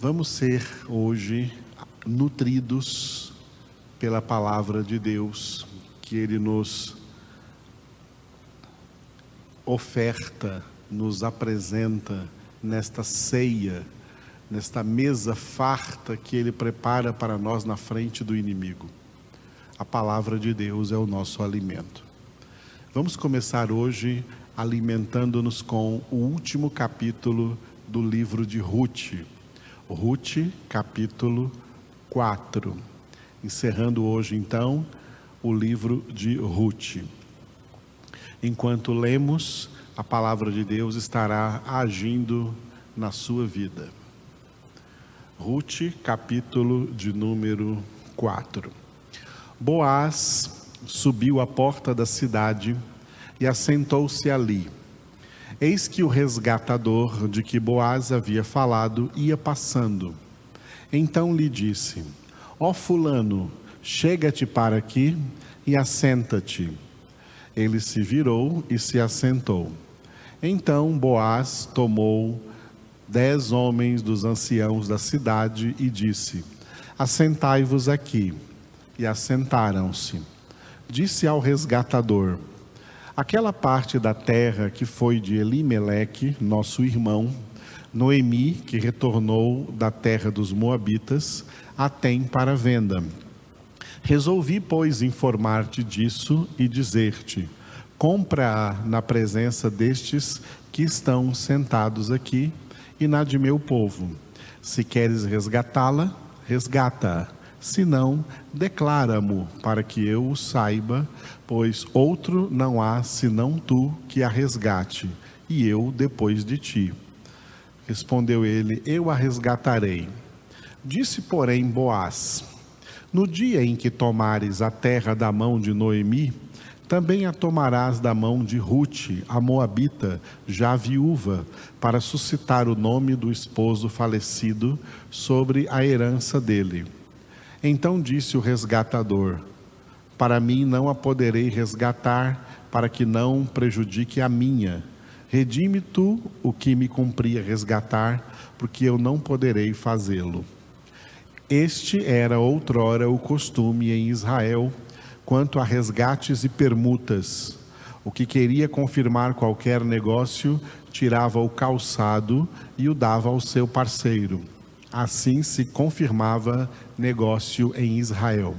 Vamos ser hoje nutridos pela palavra de Deus que Ele nos oferta, nos apresenta nesta ceia, nesta mesa farta que Ele prepara para nós na frente do inimigo. A palavra de Deus é o nosso alimento. Vamos começar hoje alimentando-nos com o último capítulo do livro de Ruth. Ruth, capítulo 4. Encerrando hoje, então, o livro de Ruth. Enquanto lemos, a palavra de Deus estará agindo na sua vida. Ruth, capítulo de número 4. Boaz subiu à porta da cidade e assentou-se ali. Eis que o resgatador de que Boaz havia falado ia passando. Então lhe disse: Ó oh, Fulano, chega-te para aqui e assenta-te. Ele se virou e se assentou. Então Boaz tomou dez homens dos anciãos da cidade e disse: Assentai-vos aqui. E assentaram-se. Disse ao resgatador: Aquela parte da terra que foi de Elimeleque, nosso irmão, Noemi, que retornou da terra dos Moabitas, a tem para venda. Resolvi, pois, informar-te disso e dizer-te: compra-a na presença destes que estão sentados aqui e na de meu povo. Se queres resgatá-la, resgata-a. Se não, declara-mo para que eu o saiba, pois outro não há senão tu que a resgate, e eu depois de ti. Respondeu ele: Eu a resgatarei. Disse, porém, Boaz: No dia em que tomares a terra da mão de Noemi, também a tomarás da mão de Ruth, a Moabita, já viúva, para suscitar o nome do esposo falecido sobre a herança dele. Então disse o resgatador: Para mim não a poderei resgatar, para que não prejudique a minha. Redime tu o que me cumpria resgatar, porque eu não poderei fazê-lo. Este era outrora o costume em Israel quanto a resgates e permutas. O que queria confirmar qualquer negócio tirava o calçado e o dava ao seu parceiro. Assim se confirmava negócio em Israel.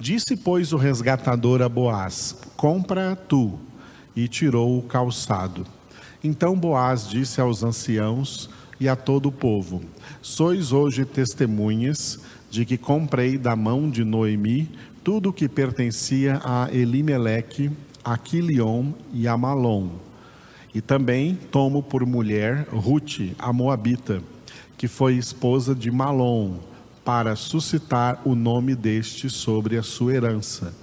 Disse, pois, o resgatador a Boaz: Compra tu. E tirou o calçado. Então Boaz disse aos anciãos e a todo o povo: Sois hoje testemunhas de que comprei da mão de Noemi tudo o que pertencia a Elimeleque, a Quilion e a Malom. E também tomo por mulher Ruth, a Moabita, que foi esposa de Malom, para suscitar o nome deste sobre a sua herança,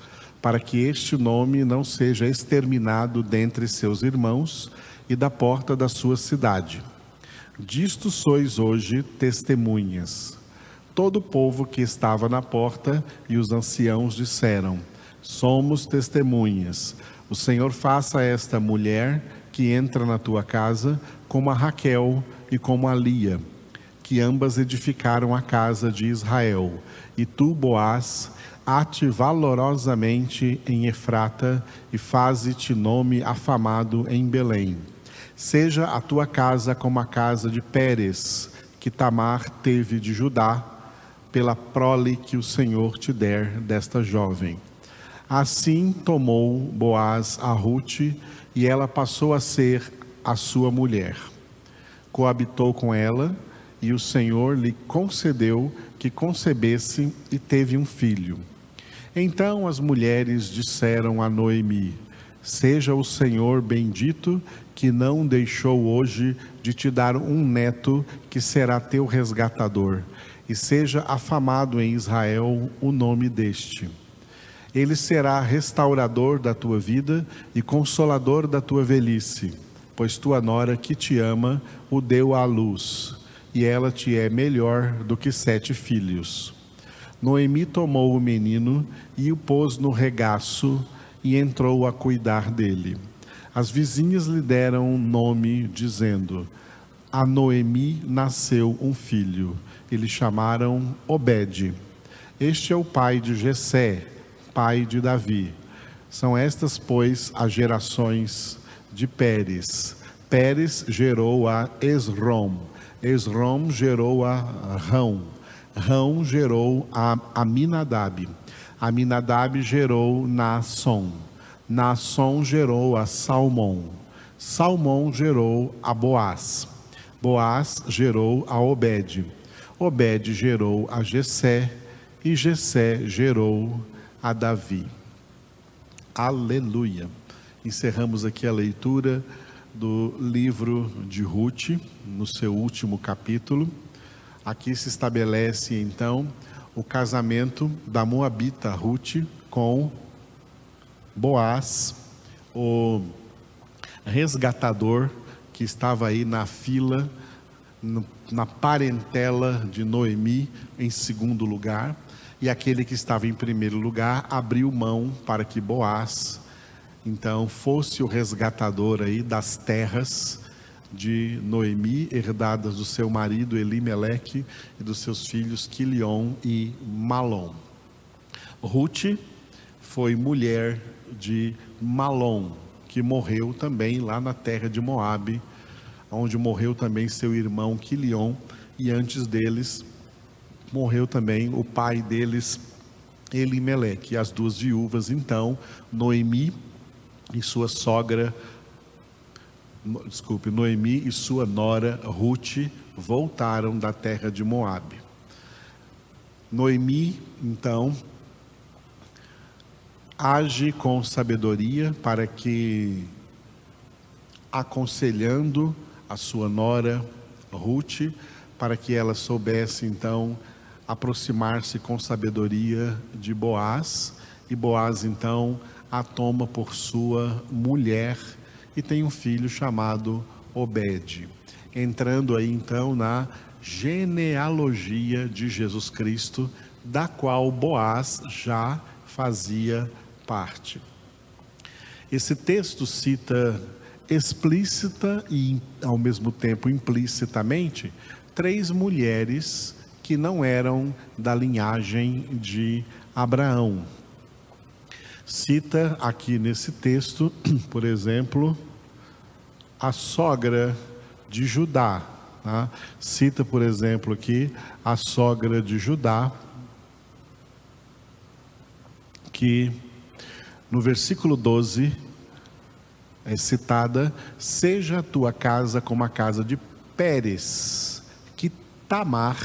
para que este nome não seja exterminado dentre seus irmãos e da porta da sua cidade. Disto sois hoje testemunhas. Todo o povo que estava na porta e os anciãos disseram: Somos testemunhas. O Senhor faça esta mulher que entra na tua casa como a Raquel e como a Lia, que ambas edificaram a casa de Israel. E tu, Boaz, ate valorosamente em Efrata e faze-te nome afamado em Belém. Seja a tua casa como a casa de Pérez, que Tamar teve de Judá, pela prole que o Senhor te der desta jovem. Assim tomou Boaz a Ruth e ela passou a ser a sua mulher. Coabitou com ela e o Senhor lhe concedeu que concebesse e teve um filho. Então as mulheres disseram a Noemi: Seja o Senhor bendito que não deixou hoje de te dar um neto que será teu resgatador, e seja afamado em Israel o nome deste. Ele será restaurador da tua vida e consolador da tua velhice, pois tua nora que te ama o deu à luz, e ela te é melhor do que sete filhos. Noemi tomou o menino e o pôs no regaço e entrou a cuidar dele. As vizinhas lhe deram um nome, dizendo: a Noemi nasceu um filho. Eles chamaram Obed. Este é o pai de Jessé, pai de Davi. São estas, pois, as gerações de Pérez. Pérez gerou a Esrom. Esrom gerou a Rão. Rão gerou a Aminadab. Aminadab gerou Naasson. Naasson gerou a Salmão. Salmão gerou a Boaz. Boaz gerou a Obed. Obed gerou a Jessé e Jessé gerou a Davi. Aleluia. Encerramos aqui a leitura do livro de Ruth, no seu último capítulo. Aqui se estabelece então o casamento da Moabita Ruth com Boaz, o resgatador que estava aí na fila, na parentela de Noemi, em segundo lugar, e aquele que estava em primeiro lugar abriu mão para que Boaz, então, fosse o resgatador aí das terras de Noemi, herdadas do seu marido Elimeleque e dos seus filhos Quilion e Malom. Ruth foi mulher de Malom, que morreu também lá na terra de Moabe, onde morreu também seu irmão Quilion, e antes deles morreu também o pai deles, Elimeleque, e as duas viúvas, então, Noemi e sua sogra desculpe, Noemi e sua nora Ruth voltaram da terra de Moabe. Noemi, então, age com sabedoria para que, aconselhando a sua nora Ruth, para que ela soubesse então aproximar-se com sabedoria de Boaz, e Boaz então a toma por sua mulher e tem um filho chamado Obed. Entrando aí então na genealogia de Jesus Cristo, da qual Boaz já fazia parte. Esse texto cita explícita e ao mesmo tempo implicitamente três mulheres que não eram da linhagem de Abraão. Cita aqui nesse texto, por exemplo, a sogra de Judá. Tá? Cita, por exemplo, aqui a sogra de Judá, que no versículo 12 é citada: Seja a tua casa como a casa de Pérez, que Tamar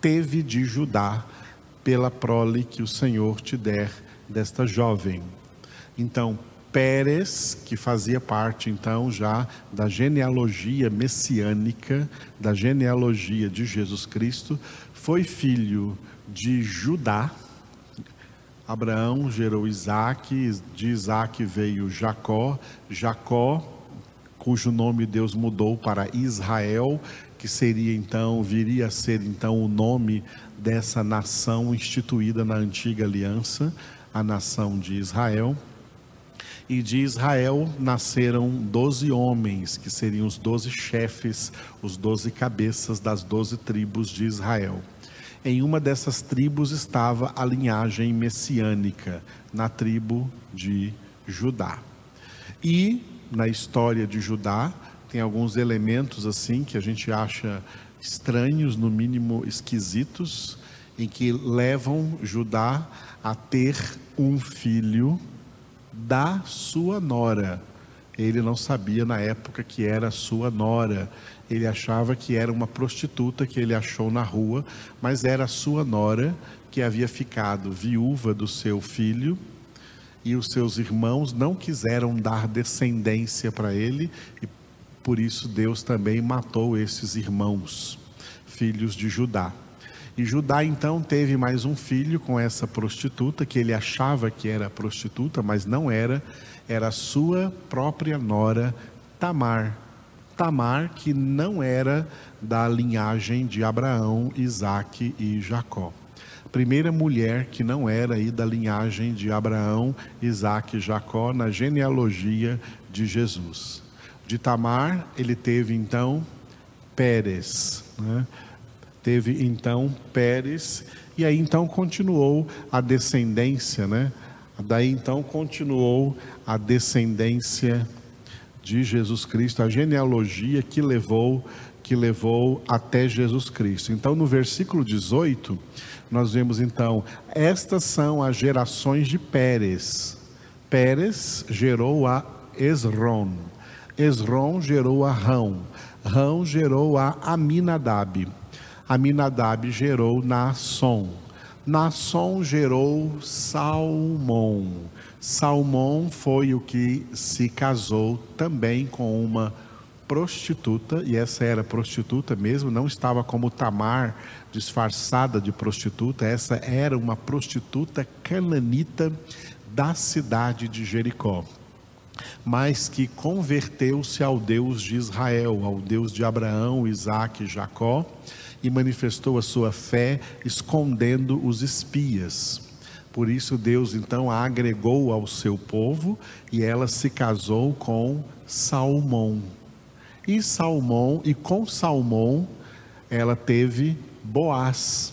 teve de Judá, pela prole que o Senhor te der desta jovem. Então, Pérez, que fazia parte então já da genealogia messiânica, da genealogia de Jesus Cristo, foi filho de Judá. Abraão gerou Isaac, de Isaac veio Jacó, Jacó, cujo nome Deus mudou para Israel, que seria então, viria a ser então o nome dessa nação instituída na antiga aliança a nação de Israel. E de Israel nasceram doze homens, que seriam os doze chefes, os doze cabeças das doze tribos de Israel. Em uma dessas tribos estava a linhagem messiânica, na tribo de Judá. E na história de Judá, tem alguns elementos assim que a gente acha estranhos, no mínimo esquisitos, em que levam Judá a ter um filho da sua nora. Ele não sabia na época que era sua nora. Ele achava que era uma prostituta que ele achou na rua, mas era sua nora que havia ficado viúva do seu filho e os seus irmãos não quiseram dar descendência para ele e por isso Deus também matou esses irmãos, filhos de Judá. E Judá então teve mais um filho com essa prostituta, que ele achava que era prostituta, mas não era, era a sua própria nora Tamar. Tamar, que não era da linhagem de Abraão, Isaac e Jacó. Primeira mulher que não era aí da linhagem de Abraão, Isaac e Jacó na genealogia de Jesus. De Tamar, ele teve então Pérez. Né? Teve então Pérez, e aí então continuou a descendência, né? Daí então continuou a descendência de Jesus Cristo, a genealogia que levou que levou até Jesus Cristo. Então no versículo 18, nós vemos então, estas são as gerações de Pérez. Pérez gerou a Esron. Esron gerou a Rão. Rão gerou a Aminadab. Aminadab gerou Naasson. Naasson gerou Salmão. Salmão foi o que se casou também com uma prostituta, e essa era prostituta mesmo, não estava como Tamar, disfarçada de prostituta, essa era uma prostituta cananita da cidade de Jericó, mas que converteu-se ao Deus de Israel, ao Deus de Abraão, Isaac e Jacó, e manifestou a sua fé escondendo os espias. Por isso Deus então a agregou ao seu povo e ela se casou com Salmão. E Salmão e com Salmão ela teve Boaz.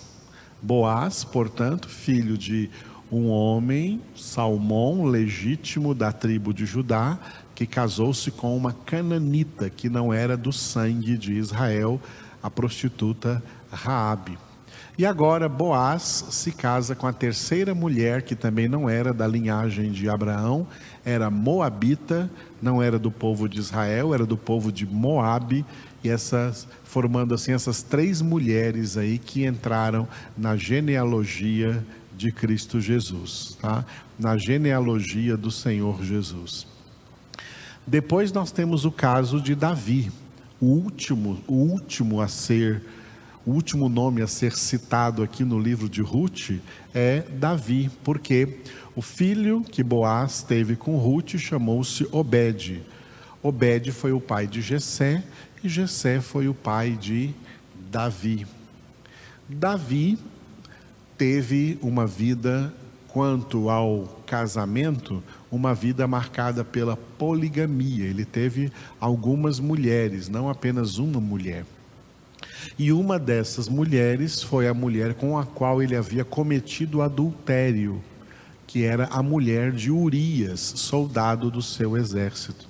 Boaz, portanto, filho de um homem, Salmão, legítimo da tribo de Judá, que casou-se com uma cananita que não era do sangue de Israel, a prostituta Raabe. E agora Boaz se casa com a terceira mulher, que também não era da linhagem de Abraão, era moabita, não era do povo de Israel, era do povo de Moabe, e essas formando assim essas três mulheres aí que entraram na genealogia de Cristo Jesus, tá? Na genealogia do Senhor Jesus. Depois nós temos o caso de Davi, o último, o último a ser o último nome a ser citado aqui no livro de Ruth é Davi, porque o filho que Boaz teve com Ruth chamou-se Obed. Obed foi o pai de Jessé e Jessé foi o pai de Davi. Davi teve uma vida quanto ao casamento, uma vida marcada pela poligamia. Ele teve algumas mulheres, não apenas uma mulher. E uma dessas mulheres foi a mulher com a qual ele havia cometido adultério, que era a mulher de Urias, soldado do seu exército.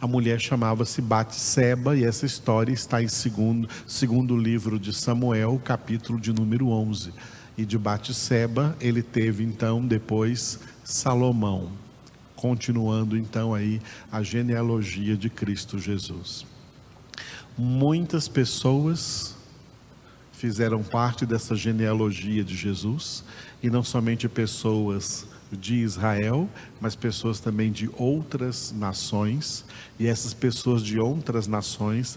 A mulher chamava-se Batseba e essa história está em segundo, segundo livro de Samuel, capítulo de número 11. E de Batseba ele teve então depois Salomão, continuando então aí a genealogia de Cristo Jesus. Muitas pessoas fizeram parte dessa genealogia de Jesus, e não somente pessoas de Israel, mas pessoas também de outras nações, e essas pessoas de outras nações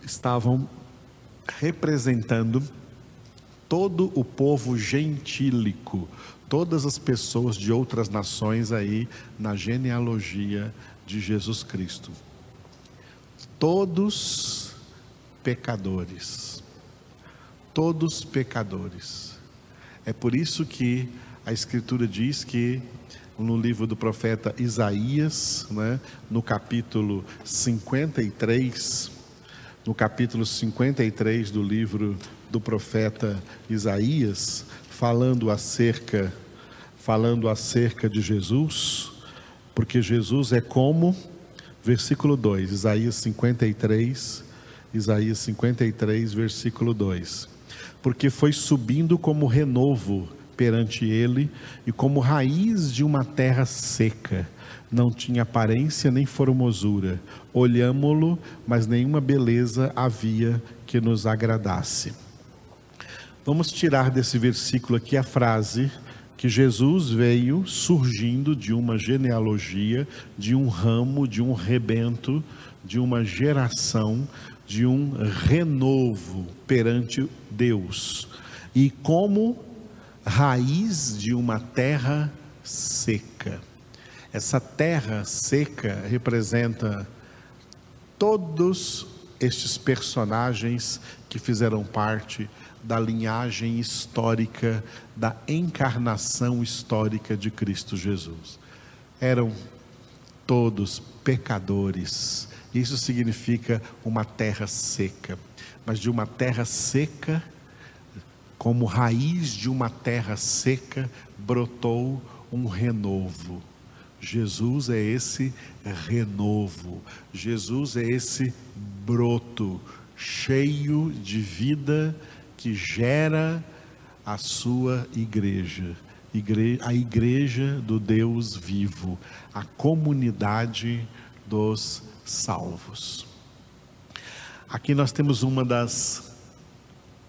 estavam representando todo o povo gentílico, todas as pessoas de outras nações aí na genealogia de Jesus Cristo todos pecadores. Todos pecadores. É por isso que a Escritura diz que no livro do profeta Isaías, né, no capítulo 53, no capítulo 53 do livro do profeta Isaías, falando acerca falando acerca de Jesus, porque Jesus é como versículo 2, Isaías 53, Isaías 53, versículo 2. Porque foi subindo como renovo perante ele e como raiz de uma terra seca. Não tinha aparência nem formosura. Olhámo-lo, mas nenhuma beleza havia que nos agradasse. Vamos tirar desse versículo aqui a frase que Jesus veio surgindo de uma genealogia, de um ramo, de um rebento, de uma geração, de um renovo perante Deus. E como raiz de uma terra seca. Essa terra seca representa todos estes personagens que fizeram parte da linhagem histórica, da encarnação histórica de Cristo Jesus. Eram todos pecadores, Isso significa uma terra seca, mas de uma terra seca, como raiz de uma terra seca, brotou um renovo. Jesus é esse renovo, Jesus é esse broto cheio de vida que gera a sua igreja, a igreja do Deus vivo, a comunidade dos salvos. Aqui nós temos uma das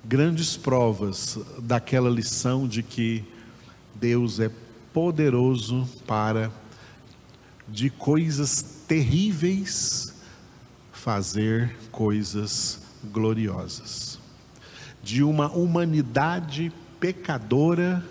grandes provas daquela lição de que Deus é poderoso para de coisas terríveis fazer coisas gloriosas. De uma humanidade pecadora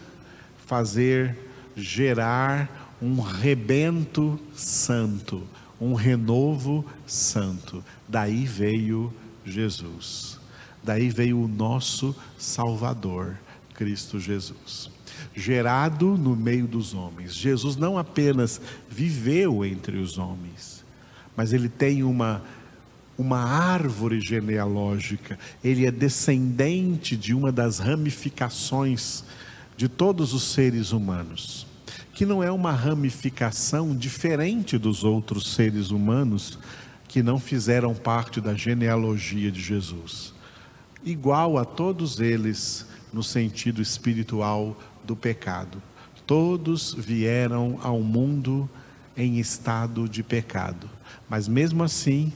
fazer gerar um rebento santo, um renovo santo. Daí veio Jesus. Daí veio o nosso Salvador, Cristo Jesus. Gerado no meio dos homens. Jesus não apenas viveu entre os homens, mas ele tem uma uma árvore genealógica, ele é descendente de uma das ramificações de todos os seres humanos, que não é uma ramificação diferente dos outros seres humanos que não fizeram parte da genealogia de Jesus, igual a todos eles no sentido espiritual do pecado. Todos vieram ao mundo em estado de pecado, mas mesmo assim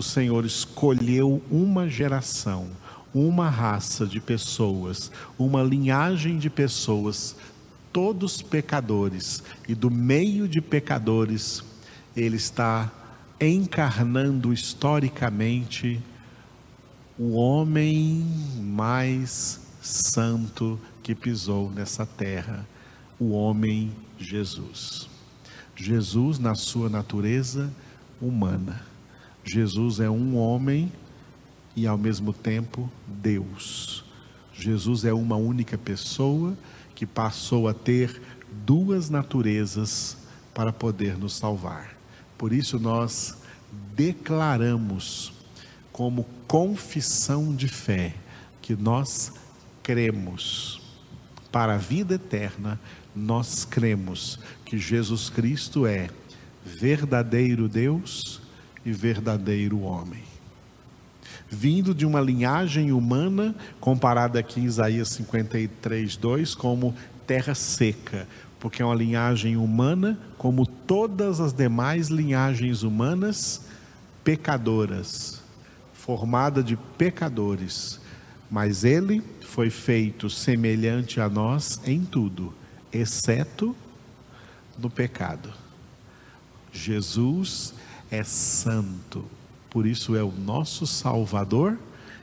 o Senhor escolheu uma geração, uma raça de pessoas, uma linhagem de pessoas, todos pecadores, e do meio de pecadores, Ele está encarnando historicamente o homem mais santo que pisou nessa terra, o homem Jesus. Jesus, na sua natureza humana, Jesus é um homem e ao mesmo tempo Deus. Jesus é uma única pessoa que passou a ter duas naturezas para poder nos salvar. Por isso nós declaramos como confissão de fé que nós cremos para a vida eterna, nós cremos que Jesus Cristo é verdadeiro Deus e verdadeiro homem. Vindo de uma linhagem humana, comparada aqui em Isaías 53, 2, como terra seca, porque é uma linhagem humana, como todas as demais linhagens humanas, pecadoras, formada de pecadores. Mas ele foi feito semelhante a nós em tudo, exceto no pecado. Jesus é santo, por isso é o nosso Salvador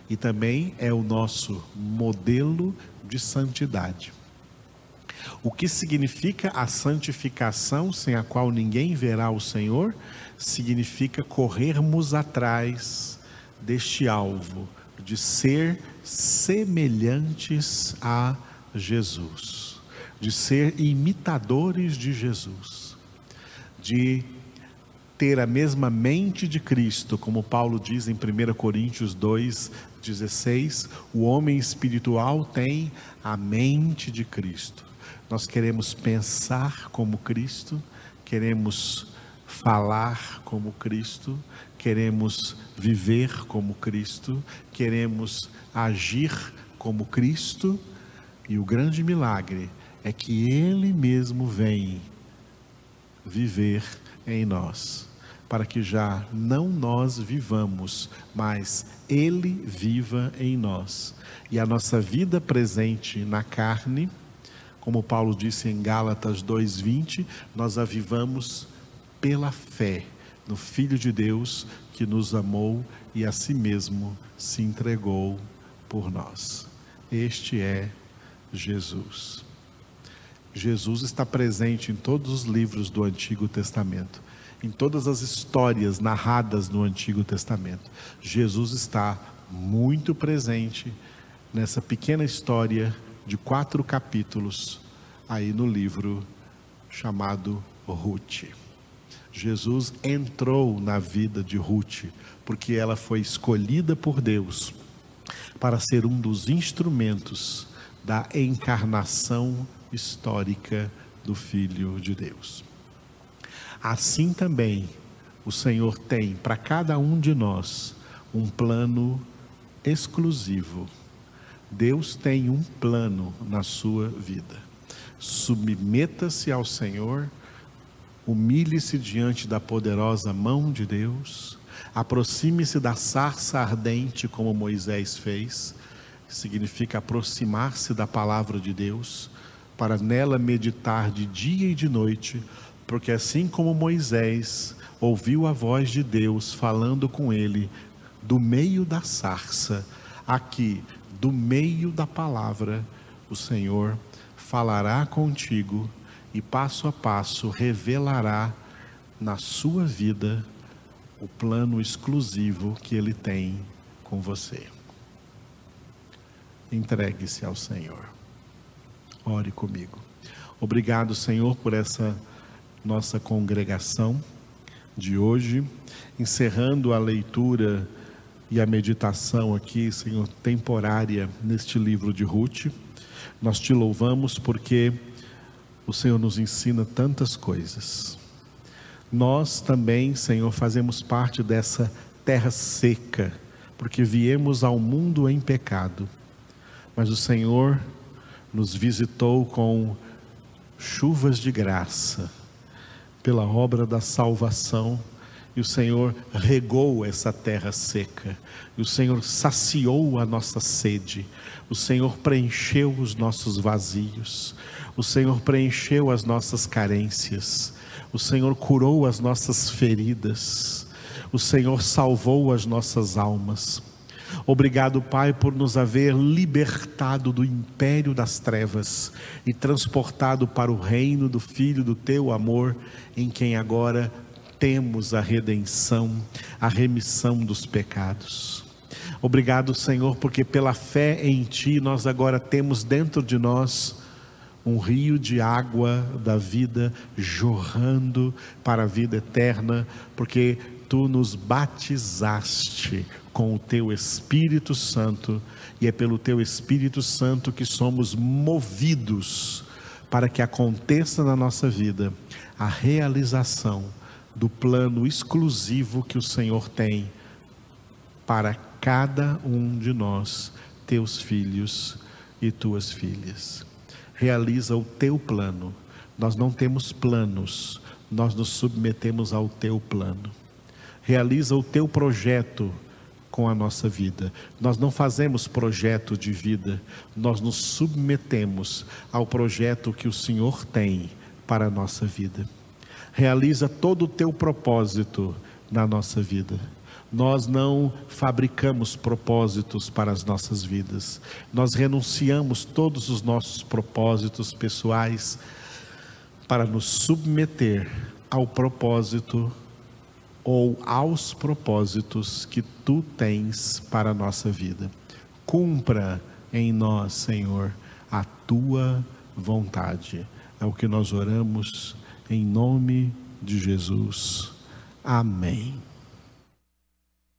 e também é o nosso modelo de santidade. O que significa a santificação sem a qual ninguém verá o Senhor? Significa corrermos atrás deste alvo, de ser semelhantes a Jesus, de ser imitadores de Jesus, de ter a mesma mente de Cristo, como Paulo diz em 1 Coríntios 2,16, o homem espiritual tem a mente de Cristo. Nós queremos pensar como Cristo, queremos falar como Cristo, queremos viver como Cristo, queremos agir como Cristo, e o grande milagre é que Ele mesmo vem viver em nós para que já não nós vivamos, mas Ele viva em nós. E a nossa vida presente na carne, como Paulo disse em Gálatas 2:20, nós a vivamos pela fé no Filho de Deus que nos amou e a si mesmo se entregou por nós. Este é Jesus. Jesus está presente em todos os livros do Antigo Testamento em todas as histórias narradas no Antigo Testamento. Jesus está muito presente nessa pequena história de quatro capítulos aí no livro chamado Ruth. Jesus entrou na vida de Ruth, porque ela foi escolhida por Deus para ser um dos instrumentos da encarnação histórica do Filho de Deus. Assim também o Senhor tem para cada um de nós um plano exclusivo. Deus tem um plano na sua vida. Submeta-se ao Senhor, humilhe-se diante da poderosa mão de Deus, aproxime-se da sarça ardente, como Moisés fez, significa aproximar-se da palavra de Deus, para nela meditar de dia e de noite, porque assim como Moisés ouviu a voz de Deus falando com ele do meio da sarça, aqui, do meio da palavra, o Senhor falará contigo e passo a passo revelará na sua vida o plano exclusivo que ele tem com você. Entregue-se ao Senhor. Ore comigo. Obrigado, Senhor, por essa nossa congregação de hoje, encerrando a leitura e a meditação aqui, Senhor, temporária neste livro de Ruth. Nós te louvamos porque o Senhor nos ensina tantas coisas. Nós também, Senhor, fazemos parte dessa terra seca, porque viemos ao mundo em pecado. Mas o Senhor nos visitou com chuvas de graça pela obra da salvação e o Senhor regou essa terra seca, e o Senhor saciou a nossa sede, o Senhor preencheu os nossos vazios, o Senhor preencheu as nossas carências, o Senhor curou as nossas feridas, o Senhor salvou as nossas almas. Obrigado, Pai, por nos haver libertado do império das trevas e transportado para o reino do Filho do teu amor, em quem agora temos a redenção, a remissão dos pecados. Obrigado, Senhor, porque pela fé em Ti nós agora temos dentro de nós um rio de água da vida jorrando para a vida eterna, porque Tu nos batizaste com o Teu Espírito Santo e é pelo Teu Espírito Santo que somos movidos para que aconteça na nossa vida a realização do plano exclusivo que o Senhor tem para cada um de nós, teus filhos e tuas filhas. Realiza o teu plano. Nós não temos planos, nós nos submetemos ao teu plano. Realiza o teu projeto com a nossa vida. Nós não fazemos projeto de vida, nós nos submetemos ao projeto que o Senhor tem para a nossa vida realiza todo o teu propósito na nossa vida. Nós não fabricamos propósitos para as nossas vidas, nós renunciamos todos os nossos propósitos pessoais para nos submeter ao propósito ou aos propósitos que tu tens para a nossa vida. Cumpra em nós, Senhor, a tua vontade. É o que nós oramos em nome de Jesus. Amém.